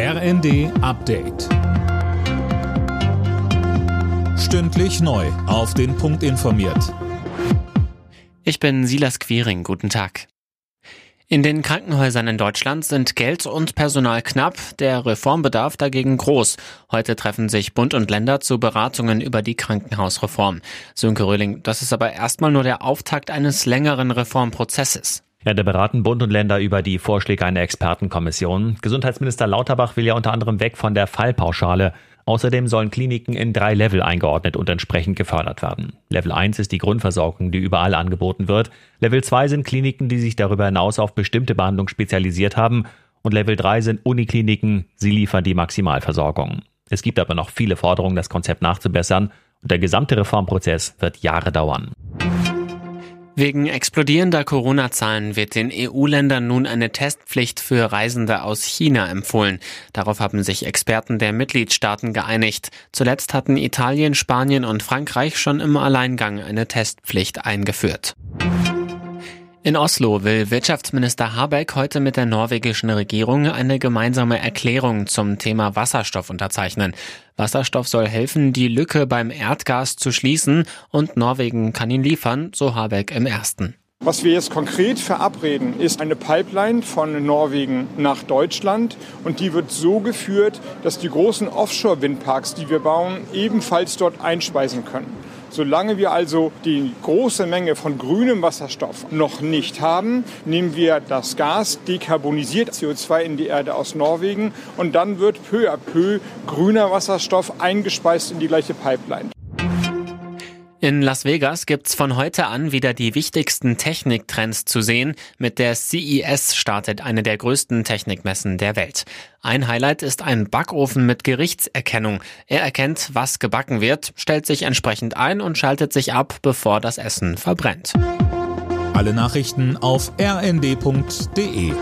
RND Update. Stündlich neu. Auf den Punkt informiert. Ich bin Silas Quiring. Guten Tag. In den Krankenhäusern in Deutschland sind Geld und Personal knapp, der Reformbedarf dagegen groß. Heute treffen sich Bund und Länder zu Beratungen über die Krankenhausreform. Sönke Röhling, das ist aber erstmal nur der Auftakt eines längeren Reformprozesses. Da beraten Bund und Länder über die Vorschläge einer Expertenkommission. Gesundheitsminister Lauterbach will ja unter anderem weg von der Fallpauschale. Außerdem sollen Kliniken in drei Level eingeordnet und entsprechend gefördert werden. Level 1 ist die Grundversorgung, die überall angeboten wird. Level 2 sind Kliniken, die sich darüber hinaus auf bestimmte Behandlungen spezialisiert haben. Und Level 3 sind Unikliniken, sie liefern die Maximalversorgung. Es gibt aber noch viele Forderungen, das Konzept nachzubessern. Und der gesamte Reformprozess wird Jahre dauern. Wegen explodierender Corona-Zahlen wird den EU-Ländern nun eine Testpflicht für Reisende aus China empfohlen. Darauf haben sich Experten der Mitgliedstaaten geeinigt. Zuletzt hatten Italien, Spanien und Frankreich schon im Alleingang eine Testpflicht eingeführt. In Oslo will Wirtschaftsminister Habeck heute mit der norwegischen Regierung eine gemeinsame Erklärung zum Thema Wasserstoff unterzeichnen. Wasserstoff soll helfen, die Lücke beim Erdgas zu schließen und Norwegen kann ihn liefern, so Habeck im ersten. Was wir jetzt konkret verabreden, ist eine Pipeline von Norwegen nach Deutschland und die wird so geführt, dass die großen Offshore-Windparks, die wir bauen, ebenfalls dort einspeisen können. Solange wir also die große Menge von grünem Wasserstoff noch nicht haben, nehmen wir das Gas dekarbonisiert CO2 in die Erde aus Norwegen und dann wird peu à peu grüner Wasserstoff eingespeist in die gleiche Pipeline. In Las Vegas gibt's von heute an wieder die wichtigsten Techniktrends zu sehen. Mit der CES startet eine der größten Technikmessen der Welt. Ein Highlight ist ein Backofen mit Gerichtserkennung. Er erkennt, was gebacken wird, stellt sich entsprechend ein und schaltet sich ab, bevor das Essen verbrennt. Alle Nachrichten auf rnd.de